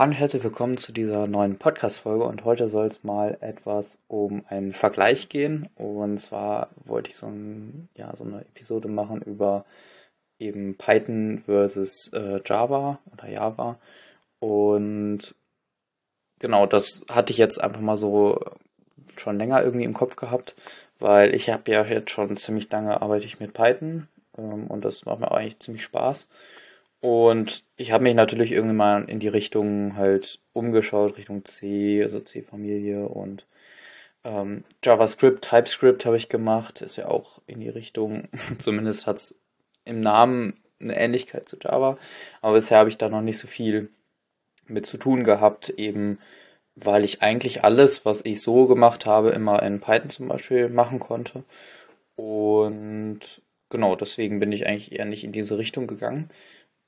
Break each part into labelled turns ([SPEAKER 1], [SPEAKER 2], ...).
[SPEAKER 1] Hallo und herzlich willkommen zu dieser neuen Podcast-Folge. Und heute soll es mal etwas um einen Vergleich gehen. Und zwar wollte ich so, ein, ja, so eine Episode machen über eben Python versus äh, Java oder Java. Und genau, das hatte ich jetzt einfach mal so schon länger irgendwie im Kopf gehabt, weil ich habe ja jetzt schon ziemlich lange arbeite ich mit Python ähm, und das macht mir eigentlich ziemlich Spaß und ich habe mich natürlich irgendwann mal in die Richtung halt umgeschaut, Richtung C, also C-Familie und ähm, JavaScript, TypeScript habe ich gemacht, ist ja auch in die Richtung, zumindest hat es im Namen eine Ähnlichkeit zu Java, aber bisher habe ich da noch nicht so viel mit zu tun gehabt, eben weil ich eigentlich alles, was ich so gemacht habe, immer in Python zum Beispiel machen konnte. Und genau, deswegen bin ich eigentlich eher nicht in diese Richtung gegangen.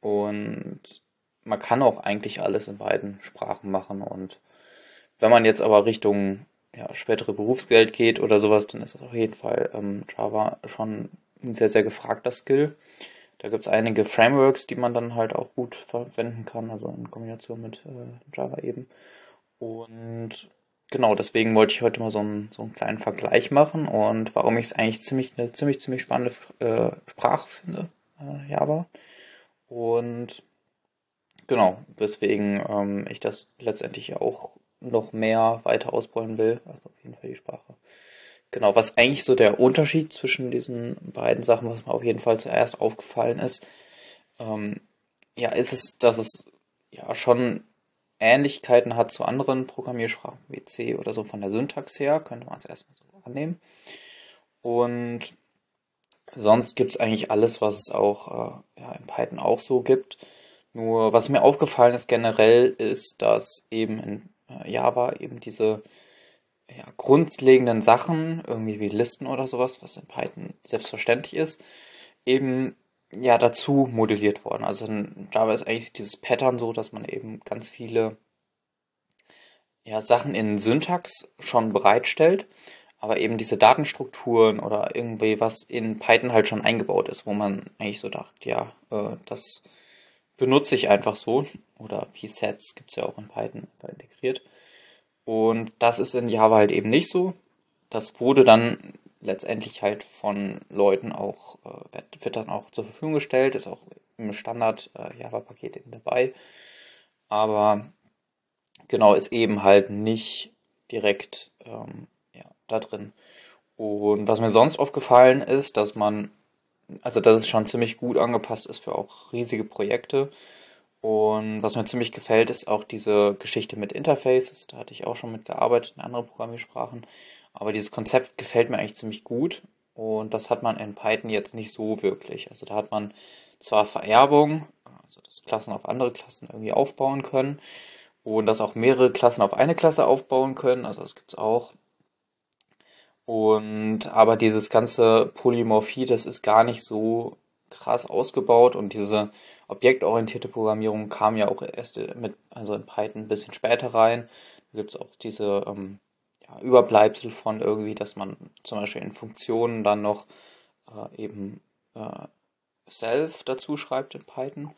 [SPEAKER 1] Und man kann auch eigentlich alles in beiden Sprachen machen. Und wenn man jetzt aber Richtung ja, spätere Berufsgeld geht oder sowas, dann ist auf jeden Fall ähm, Java schon ein sehr, sehr gefragter Skill. Da gibt es einige Frameworks, die man dann halt auch gut verwenden kann, also in Kombination mit äh, Java eben. Und genau, deswegen wollte ich heute mal so einen, so einen kleinen Vergleich machen und warum ich es eigentlich ziemlich eine ziemlich, ziemlich spannende äh, Sprache finde, äh, Java. Und genau, weswegen ähm, ich das letztendlich auch noch mehr weiter ausbauen will. Also auf jeden Fall die Sprache. Genau, was eigentlich so der Unterschied zwischen diesen beiden Sachen, was mir auf jeden Fall zuerst aufgefallen ist, ähm, ja, ist es, dass es ja schon Ähnlichkeiten hat zu anderen Programmiersprachen wie C oder so von der Syntax her, könnte man es erstmal so annehmen. Und Sonst gibt es eigentlich alles, was es auch äh, ja, in Python auch so gibt. Nur was mir aufgefallen ist generell, ist, dass eben in äh, Java eben diese ja, grundlegenden Sachen, irgendwie wie Listen oder sowas, was in Python selbstverständlich ist, eben ja dazu modelliert worden. Also in Java ist eigentlich dieses Pattern so, dass man eben ganz viele ja, Sachen in Syntax schon bereitstellt aber eben diese Datenstrukturen oder irgendwie was in Python halt schon eingebaut ist, wo man eigentlich so dachte, ja, äh, das benutze ich einfach so. Oder P-Sets gibt es ja auch in Python integriert. Und das ist in Java halt eben nicht so. Das wurde dann letztendlich halt von Leuten auch, äh, wird dann auch zur Verfügung gestellt, ist auch im Standard äh, eben dabei. Aber genau, ist eben halt nicht direkt ähm, da drin. Und was mir sonst aufgefallen ist, dass man, also dass es schon ziemlich gut angepasst ist für auch riesige Projekte. Und was mir ziemlich gefällt, ist auch diese Geschichte mit Interfaces. Da hatte ich auch schon mitgearbeitet in anderen Programmiersprachen. Aber dieses Konzept gefällt mir eigentlich ziemlich gut. Und das hat man in Python jetzt nicht so wirklich. Also da hat man zwar Vererbung, also dass Klassen auf andere Klassen irgendwie aufbauen können. Und dass auch mehrere Klassen auf eine Klasse aufbauen können. Also das gibt es auch. Und aber dieses ganze Polymorphie, das ist gar nicht so krass ausgebaut und diese objektorientierte Programmierung kam ja auch erst mit, also in Python ein bisschen später rein. Da gibt es auch diese ähm, ja, Überbleibsel von irgendwie, dass man zum Beispiel in Funktionen dann noch äh, eben äh, Self dazu schreibt in Python.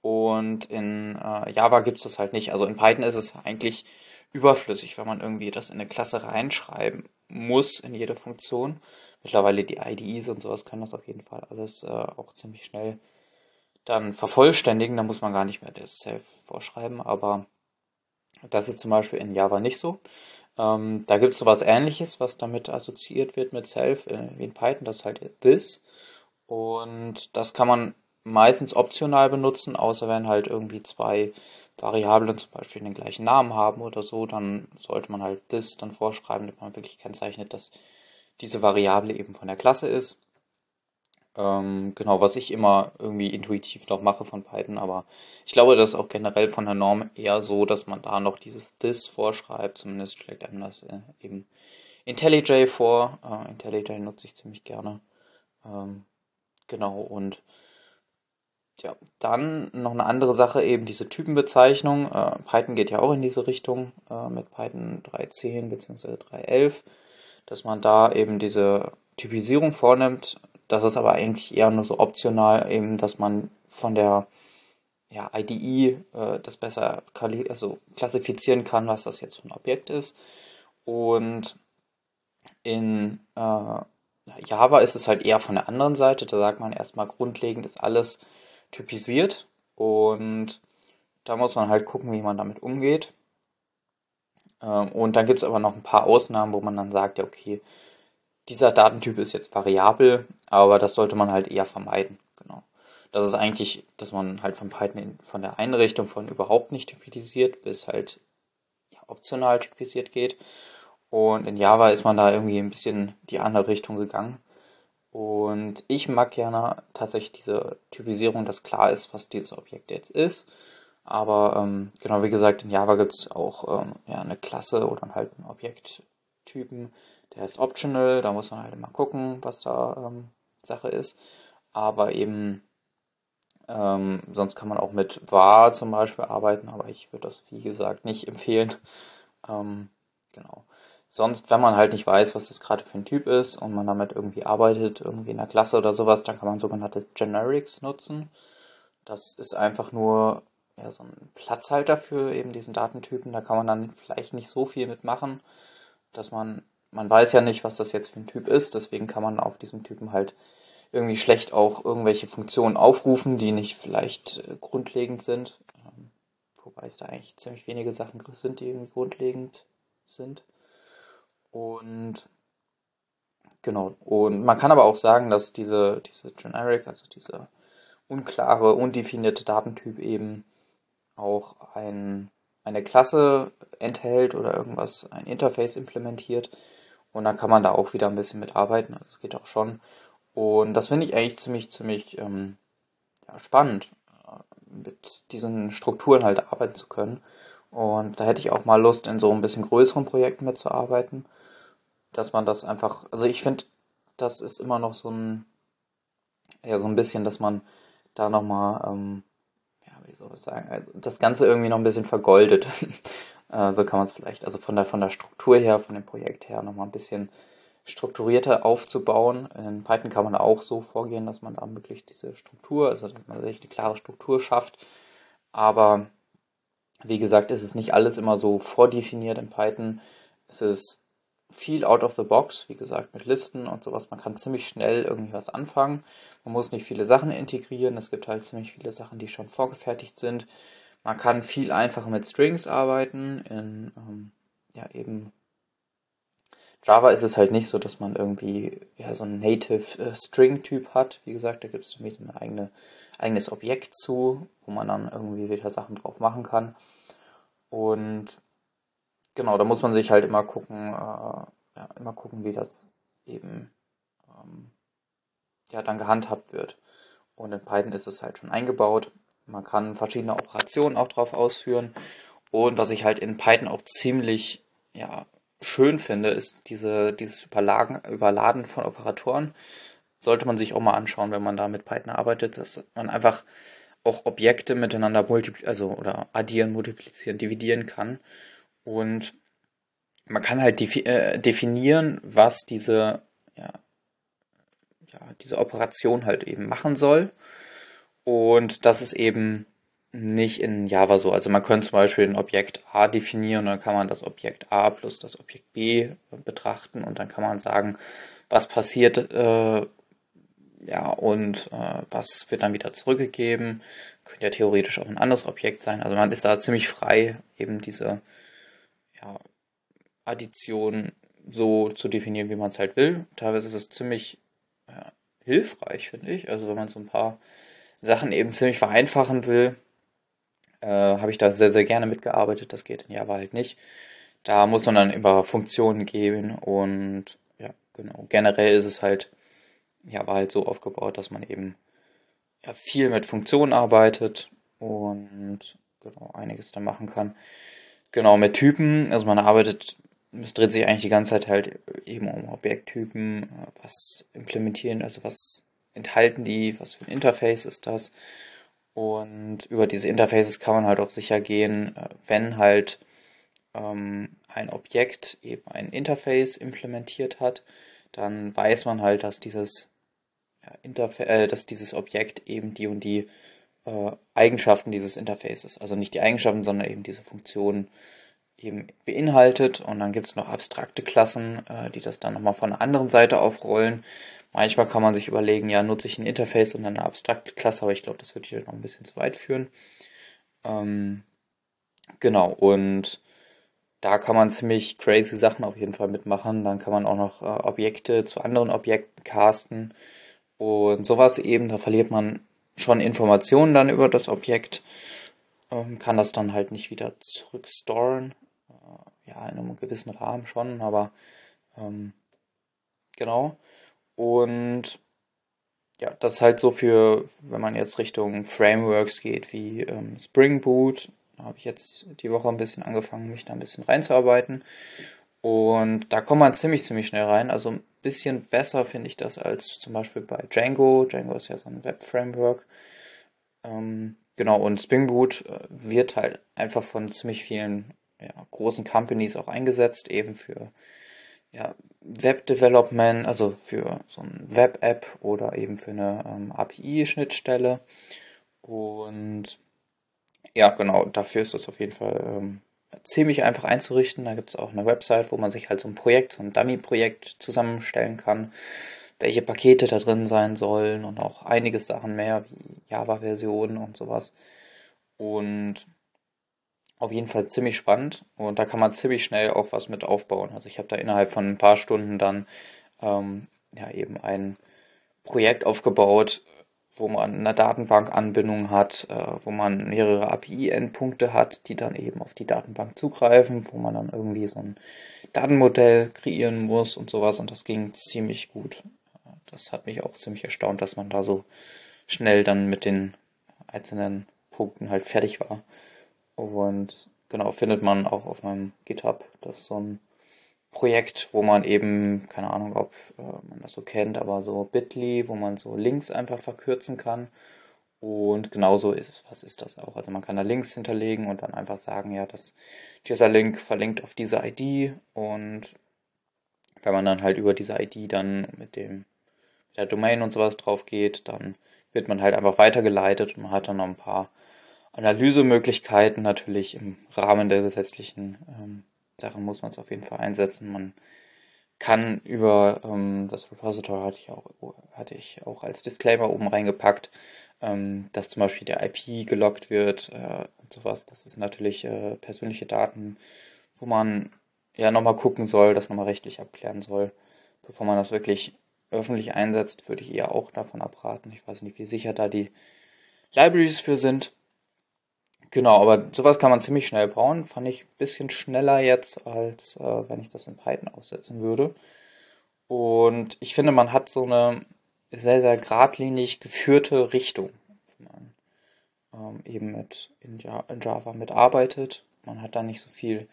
[SPEAKER 1] Und in äh, Java gibt es das halt nicht. Also in Python ist es eigentlich überflüssig, wenn man irgendwie das in eine Klasse reinschreiben muss in jede Funktion. Mittlerweile die IDEs und sowas können das auf jeden Fall alles äh, auch ziemlich schnell dann vervollständigen. Da muss man gar nicht mehr das Self vorschreiben, aber das ist zum Beispiel in Java nicht so. Ähm, da gibt es sowas ähnliches, was damit assoziiert wird mit Self, wie in Python, das ist halt this. Und das kann man meistens optional benutzen, außer wenn halt irgendwie zwei Variablen zum Beispiel den gleichen Namen haben oder so, dann sollte man halt this dann vorschreiben, damit man wirklich kennzeichnet, dass diese Variable eben von der Klasse ist. Ähm, genau, was ich immer irgendwie intuitiv noch mache von Python, aber ich glaube, das ist auch generell von der Norm eher so, dass man da noch dieses this vorschreibt, zumindest schlägt einem das äh, eben IntelliJ vor. Äh, IntelliJ nutze ich ziemlich gerne. Ähm, genau, und ja, dann noch eine andere Sache, eben diese Typenbezeichnung. Äh, Python geht ja auch in diese Richtung äh, mit Python 3.10 bzw. 3.11, dass man da eben diese Typisierung vornimmt. Das ist aber eigentlich eher nur so optional, eben, dass man von der ja, IDE äh, das besser also klassifizieren kann, was das jetzt für ein Objekt ist. Und in äh, Java ist es halt eher von der anderen Seite. Da sagt man erstmal grundlegend ist alles typisiert und da muss man halt gucken, wie man damit umgeht. Ähm, und dann gibt es aber noch ein paar Ausnahmen, wo man dann sagt, ja, okay, dieser Datentyp ist jetzt variabel, aber das sollte man halt eher vermeiden. Genau. Das ist eigentlich, dass man halt von Python von der Einrichtung von überhaupt nicht typisiert bis halt ja, optional typisiert geht. Und in Java ist man da irgendwie ein bisschen die andere Richtung gegangen. Und ich mag gerne tatsächlich diese Typisierung, dass klar ist, was dieses Objekt jetzt ist. Aber ähm, genau wie gesagt, in Java gibt es auch ähm, ja, eine Klasse oder halt einen Objekttypen, der ist optional, da muss man halt immer gucken, was da ähm, Sache ist. Aber eben, ähm, sonst kann man auch mit var zum Beispiel arbeiten, aber ich würde das wie gesagt nicht empfehlen. Ähm, genau. Sonst, wenn man halt nicht weiß, was das gerade für ein Typ ist und man damit irgendwie arbeitet, irgendwie in der Klasse oder sowas, dann kann man sogenannte Generics nutzen. Das ist einfach nur ja, so ein Platzhalter für eben diesen Datentypen. Da kann man dann vielleicht nicht so viel mitmachen, dass man, man weiß ja nicht, was das jetzt für ein Typ ist, deswegen kann man auf diesem Typen halt irgendwie schlecht auch irgendwelche Funktionen aufrufen, die nicht vielleicht äh, grundlegend sind. Ähm, wobei es da eigentlich ziemlich wenige Sachen sind, die irgendwie grundlegend sind. Und genau, und man kann aber auch sagen, dass diese, diese Generic, also dieser unklare, undefinierte Datentyp eben auch ein, eine Klasse enthält oder irgendwas, ein Interface implementiert. Und dann kann man da auch wieder ein bisschen mitarbeiten. Also es geht auch schon. Und das finde ich eigentlich ziemlich, ziemlich ähm, ja, spannend, äh, mit diesen Strukturen halt arbeiten zu können. Und da hätte ich auch mal Lust, in so ein bisschen größeren Projekten mitzuarbeiten dass man das einfach, also ich finde, das ist immer noch so ein, ja, so ein bisschen, dass man da nochmal, ähm, ja, wie soll ich sagen, also das Ganze irgendwie noch ein bisschen vergoldet. äh, so kann man es vielleicht, also von der, von der Struktur her, von dem Projekt her nochmal ein bisschen strukturierter aufzubauen. In Python kann man auch so vorgehen, dass man da wirklich diese Struktur, also dass man sich eine klare Struktur schafft. Aber wie gesagt, ist es nicht alles immer so vordefiniert in Python. Es ist viel out of the box, wie gesagt, mit Listen und sowas. Man kann ziemlich schnell irgendwie was anfangen. Man muss nicht viele Sachen integrieren. Es gibt halt ziemlich viele Sachen, die schon vorgefertigt sind. Man kann viel einfacher mit Strings arbeiten. In ähm, ja eben Java ist es halt nicht so, dass man irgendwie ja, so einen Native äh, String-Typ hat. Wie gesagt, da gibt es ein eigene, eigenes Objekt zu, wo man dann irgendwie wieder Sachen drauf machen kann. Und genau, da muss man sich halt immer gucken, äh, ja, immer gucken, wie das eben ähm, ja, dann gehandhabt wird. Und in Python ist es halt schon eingebaut. Man kann verschiedene Operationen auch drauf ausführen. Und was ich halt in Python auch ziemlich ja, schön finde, ist diese, dieses Überlagen, Überladen von Operatoren. Sollte man sich auch mal anschauen, wenn man da mit Python arbeitet, dass man einfach auch Objekte miteinander multipli also oder addieren, multiplizieren, dividieren kann. Und man kann halt äh, definieren, was diese, ja, ja, diese Operation halt eben machen soll. Und das ist eben nicht in Java so. Also man könnte zum Beispiel ein Objekt A definieren dann kann man das Objekt A plus das Objekt B betrachten und dann kann man sagen, was passiert äh, ja und äh, was wird dann wieder zurückgegeben. Könnte ja theoretisch auch ein anderes Objekt sein. Also man ist da ziemlich frei, eben diese ja, Addition so zu definieren, wie man es halt will. Teilweise ist es ziemlich ja, hilfreich, finde ich. Also wenn man so ein paar Sachen eben ziemlich vereinfachen will, äh, habe ich da sehr, sehr gerne mitgearbeitet. Das geht in Java halt nicht. Da muss man dann über Funktionen gehen und ja, genau. Generell ist es halt, Java halt so aufgebaut, dass man eben ja, viel mit Funktionen arbeitet und genau einiges da machen kann. Genau, mit Typen, also man arbeitet, es dreht sich eigentlich die ganze Zeit halt eben um Objekttypen, was implementieren, also was enthalten die, was für ein Interface ist das. Und über diese Interfaces kann man halt auch sicher gehen, wenn halt ähm, ein Objekt eben ein Interface implementiert hat, dann weiß man halt, dass dieses, ja, Interfa äh, dass dieses Objekt eben die und die äh, Eigenschaften dieses Interfaces. Also nicht die Eigenschaften, sondern eben diese Funktionen eben beinhaltet. Und dann gibt es noch abstrakte Klassen, äh, die das dann nochmal von der anderen Seite aufrollen. Manchmal kann man sich überlegen, ja, nutze ich ein Interface und dann eine abstrakte Klasse, aber ich glaube, das wird hier noch ein bisschen zu weit führen. Ähm, genau, und da kann man ziemlich crazy Sachen auf jeden Fall mitmachen. Dann kann man auch noch äh, Objekte zu anderen Objekten casten und sowas eben. Da verliert man schon Informationen dann über das Objekt, ähm, kann das dann halt nicht wieder zurückstoren. Äh, ja, in einem gewissen Rahmen schon, aber ähm, genau. Und ja, das ist halt so für, wenn man jetzt Richtung Frameworks geht, wie ähm, Spring Boot. Da habe ich jetzt die Woche ein bisschen angefangen, mich da ein bisschen reinzuarbeiten. Und da kommt man ziemlich, ziemlich schnell rein. Also ein bisschen besser finde ich das als zum Beispiel bei Django. Django ist ja so ein Web-Framework. Ähm, genau, und Spring Boot äh, wird halt einfach von ziemlich vielen ja, großen Companies auch eingesetzt, eben für ja, Web-Development, also für so eine Web-App oder eben für eine ähm, API-Schnittstelle. Und ja, genau, dafür ist das auf jeden Fall ähm, ziemlich einfach einzurichten. Da gibt es auch eine Website, wo man sich halt so ein Projekt, so ein Dummy-Projekt zusammenstellen kann, welche Pakete da drin sein sollen und auch einiges Sachen mehr, wie Java-Versionen und sowas. Und auf jeden Fall ziemlich spannend und da kann man ziemlich schnell auch was mit aufbauen. Also ich habe da innerhalb von ein paar Stunden dann ähm, ja eben ein Projekt aufgebaut, wo man eine Datenbankanbindung hat, äh, wo man mehrere API-Endpunkte hat, die dann eben auf die Datenbank zugreifen, wo man dann irgendwie so ein Datenmodell kreieren muss und sowas und das ging ziemlich gut. Das hat mich auch ziemlich erstaunt, dass man da so schnell dann mit den einzelnen Punkten halt fertig war. Und genau, findet man auch auf meinem GitHub. Das ist so ein Projekt, wo man eben, keine Ahnung, ob äh, man das so kennt, aber so Bitly, wo man so Links einfach verkürzen kann. Und genauso ist was ist das auch? Also man kann da Links hinterlegen und dann einfach sagen, ja, dass dieser Link verlinkt auf diese ID und wenn man dann halt über diese ID dann mit dem mit der Domain und sowas drauf geht, dann wird man halt einfach weitergeleitet und man hat dann noch ein paar Analysemöglichkeiten natürlich im Rahmen der gesetzlichen ähm, Sachen muss man es auf jeden Fall einsetzen. Man kann über ähm, das Repository hatte ich auch, hatte ich auch als Disclaimer oben reingepackt, ähm, dass zum Beispiel der IP gelockt wird äh, und sowas. Das ist natürlich äh, persönliche Daten, wo man ja nochmal gucken soll, das nochmal rechtlich abklären soll. Bevor man das wirklich öffentlich einsetzt, würde ich eher auch davon abraten. Ich weiß nicht, wie sicher da die Libraries für sind. Genau, aber sowas kann man ziemlich schnell bauen. Fand ich ein bisschen schneller jetzt, als äh, wenn ich das in Python aufsetzen würde. Und ich finde, man hat so eine sehr, sehr geradlinig geführte Richtung, wenn man ähm, eben mit in, Java mitarbeitet. Man hat da nicht so viel,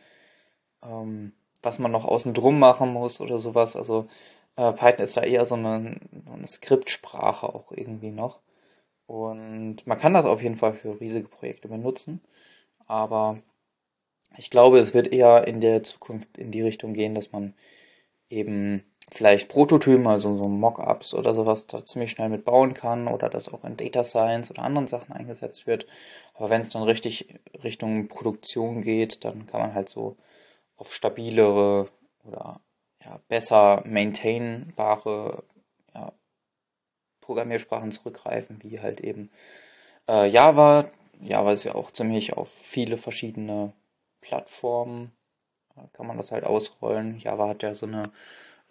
[SPEAKER 1] ähm, was man noch außen drum machen muss oder sowas. Also äh, Python ist da eher so eine, eine Skriptsprache auch irgendwie noch. Und man kann das auf jeden Fall für riesige Projekte benutzen. Aber ich glaube, es wird eher in der Zukunft in die Richtung gehen, dass man eben vielleicht Prototypen, also so Mockups oder sowas, da ziemlich schnell mit bauen kann oder das auch in Data Science oder anderen Sachen eingesetzt wird. Aber wenn es dann richtig Richtung Produktion geht, dann kann man halt so auf stabilere oder ja, besser maintainbare Programmiersprachen zurückgreifen, wie halt eben äh, Java. Java ist ja auch ziemlich auf viele verschiedene Plattformen, da kann man das halt ausrollen. Java hat ja so eine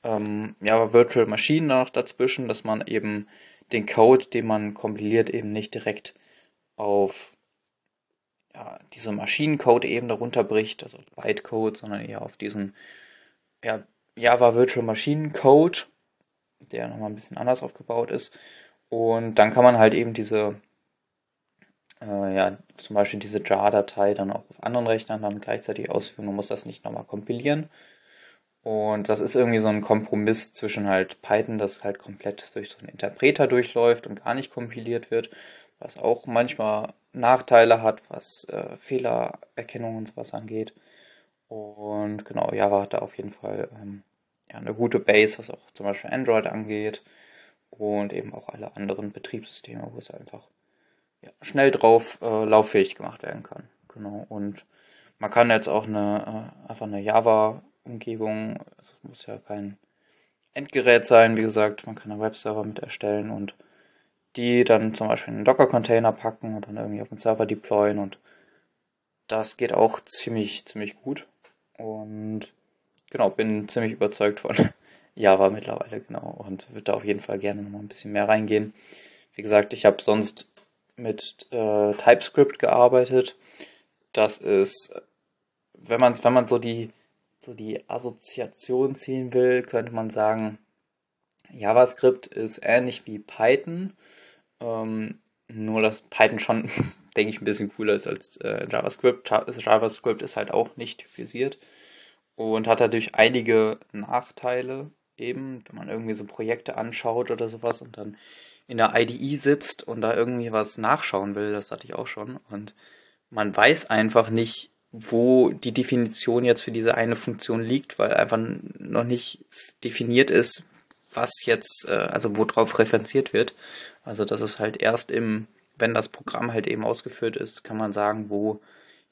[SPEAKER 1] ähm, Java Virtual Machine noch dazwischen, dass man eben den Code, den man kompiliert, eben nicht direkt auf ja, diese Maschinencode-Ebene runterbricht, also auf Bytecode, sondern eher auf diesen ja, Java Virtual Machine Code, der nochmal ein bisschen anders aufgebaut ist. Und dann kann man halt eben diese, äh, ja, zum Beispiel diese jar-Datei dann auch auf anderen Rechnern dann gleichzeitig ausführen. Man muss das nicht nochmal kompilieren. Und das ist irgendwie so ein Kompromiss zwischen halt Python, das halt komplett durch so einen Interpreter durchläuft und gar nicht kompiliert wird, was auch manchmal Nachteile hat, was äh, Fehlererkennung und sowas angeht. Und genau, Java hat da auf jeden Fall ähm, ja, eine gute Base, was auch zum Beispiel Android angeht und eben auch alle anderen Betriebssysteme, wo es einfach ja, schnell drauf äh, lauffähig gemacht werden kann. Genau. Und man kann jetzt auch eine, äh, einfach eine Java-Umgebung, es muss ja kein Endgerät sein, wie gesagt, man kann einen Webserver mit erstellen und die dann zum Beispiel in einen Docker-Container packen und dann irgendwie auf den Server deployen und das geht auch ziemlich, ziemlich gut. Und genau, bin ziemlich überzeugt von Java mittlerweile, genau. Und würde da auf jeden Fall gerne nochmal ein bisschen mehr reingehen. Wie gesagt, ich habe sonst mit äh, TypeScript gearbeitet. Das ist, wenn man, wenn man so die, so die Assoziation ziehen will, könnte man sagen, JavaScript ist ähnlich wie Python. Ähm, nur, dass Python schon, denke ich, ein bisschen cooler ist als äh, JavaScript. JavaScript ist halt auch nicht typisiert und hat dadurch einige Nachteile eben, wenn man irgendwie so Projekte anschaut oder sowas und dann in der IDE sitzt und da irgendwie was nachschauen will, das hatte ich auch schon und man weiß einfach nicht, wo die Definition jetzt für diese eine Funktion liegt, weil einfach noch nicht definiert ist, was jetzt, äh, also worauf referenziert wird. Also das ist halt erst im, wenn das Programm halt eben ausgeführt ist, kann man sagen,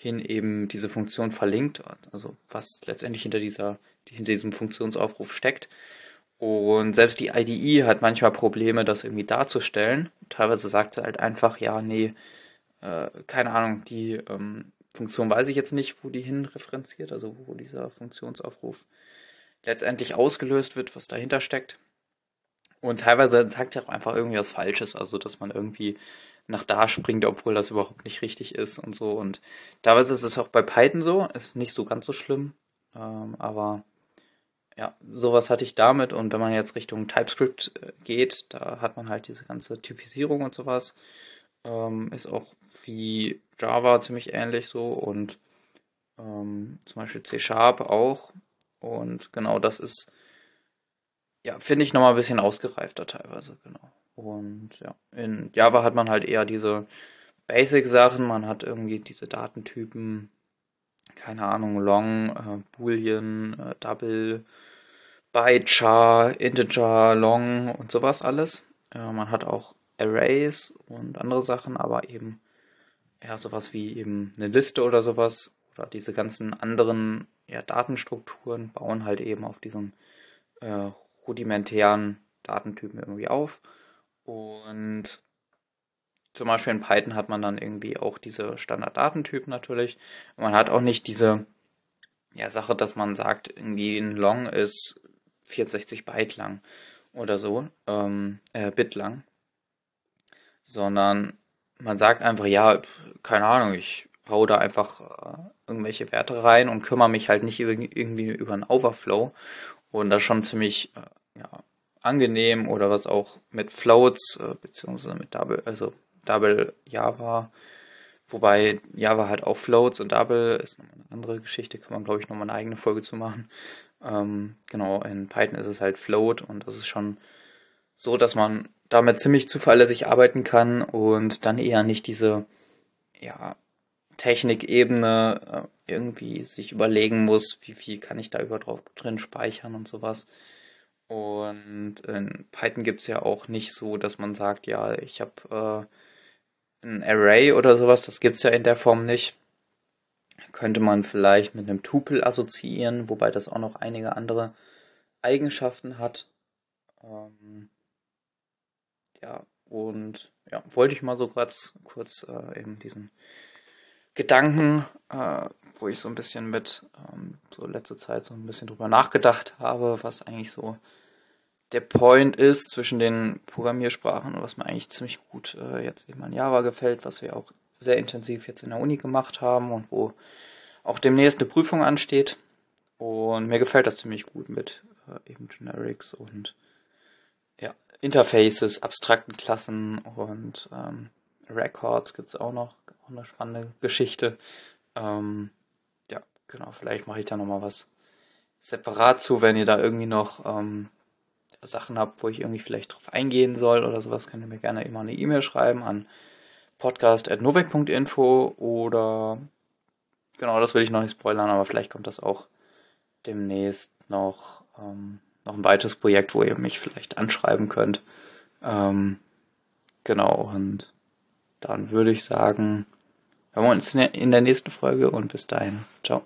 [SPEAKER 1] wohin eben diese Funktion verlinkt, also was letztendlich hinter dieser, hinter diesem Funktionsaufruf steckt. Und selbst die IDE hat manchmal Probleme, das irgendwie darzustellen. Teilweise sagt sie halt einfach, ja, nee, äh, keine Ahnung, die ähm, Funktion weiß ich jetzt nicht, wo die hin referenziert, also wo dieser Funktionsaufruf letztendlich ausgelöst wird, was dahinter steckt. Und teilweise sagt er auch einfach irgendwie was Falsches, also dass man irgendwie nach da springt, obwohl das überhaupt nicht richtig ist und so. Und teilweise ist es auch bei Python so, ist nicht so ganz so schlimm, ähm, aber ja, sowas hatte ich damit. Und wenn man jetzt Richtung TypeScript äh, geht, da hat man halt diese ganze Typisierung und sowas. Ähm, ist auch wie Java ziemlich ähnlich so und ähm, zum Beispiel C Sharp auch. Und genau das ist, ja, finde ich nochmal ein bisschen ausgereifter teilweise, genau. Und ja, in Java hat man halt eher diese Basic-Sachen, man hat irgendwie diese Datentypen, keine Ahnung, Long, äh, Boolean, äh, Double, Byte, Char, Integer, Long und sowas alles. Äh, man hat auch Arrays und andere Sachen, aber eben ja sowas wie eben eine Liste oder sowas oder diese ganzen anderen ja, Datenstrukturen bauen halt eben auf diesen äh, rudimentären Datentypen irgendwie auf. Und zum Beispiel in Python hat man dann irgendwie auch diese Standarddatentypen natürlich. Man hat auch nicht diese ja, Sache, dass man sagt, irgendwie ein Long ist 64 Byte lang oder so, ähm, äh, Bit lang. Sondern man sagt einfach, ja, keine Ahnung, ich hau da einfach äh, irgendwelche Werte rein und kümmere mich halt nicht irgendwie über einen Overflow. Und das schon ziemlich äh, ja, angenehm oder was auch mit Floats, äh, beziehungsweise mit Double, also Double Java, wobei Java halt auch Floats und Double ist nochmal eine andere Geschichte, kann man glaube ich nochmal eine eigene Folge zu machen. Ähm, genau, in Python ist es halt Float und das ist schon so, dass man damit ziemlich zuverlässig arbeiten kann und dann eher nicht diese ja, Technikebene äh, irgendwie sich überlegen muss, wie viel kann ich da überhaupt drin speichern und sowas. Und in Python gibt es ja auch nicht so, dass man sagt, ja, ich habe äh, ein Array oder sowas, das gibt es ja in der Form nicht. Könnte man vielleicht mit einem Tupel assoziieren, wobei das auch noch einige andere Eigenschaften hat. Ähm, ja, und ja, wollte ich mal so kurz, kurz äh, eben diesen Gedanken, äh, wo ich so ein bisschen mit ähm, so letzte Zeit so ein bisschen drüber nachgedacht habe, was eigentlich so der Point ist zwischen den Programmiersprachen und was mir eigentlich ziemlich gut äh, jetzt eben an Java gefällt, was wir auch sehr intensiv jetzt in der Uni gemacht haben und wo auch demnächst eine Prüfung ansteht. Und mir gefällt das ziemlich gut mit äh, eben Generics und Interfaces, abstrakten Klassen und ähm, Records gibt es auch noch. Auch eine spannende Geschichte. Ähm, ja, genau, vielleicht mache ich da nochmal was separat zu, wenn ihr da irgendwie noch ähm, Sachen habt, wo ich irgendwie vielleicht drauf eingehen soll oder sowas, könnt ihr mir gerne immer eine E-Mail schreiben an podcast.novek.info oder genau, das will ich noch nicht spoilern, aber vielleicht kommt das auch demnächst noch ähm, noch ein weiteres Projekt, wo ihr mich vielleicht anschreiben könnt. Ähm, genau, und dann würde ich sagen, hören wir uns in der nächsten Folge und bis dahin. Ciao.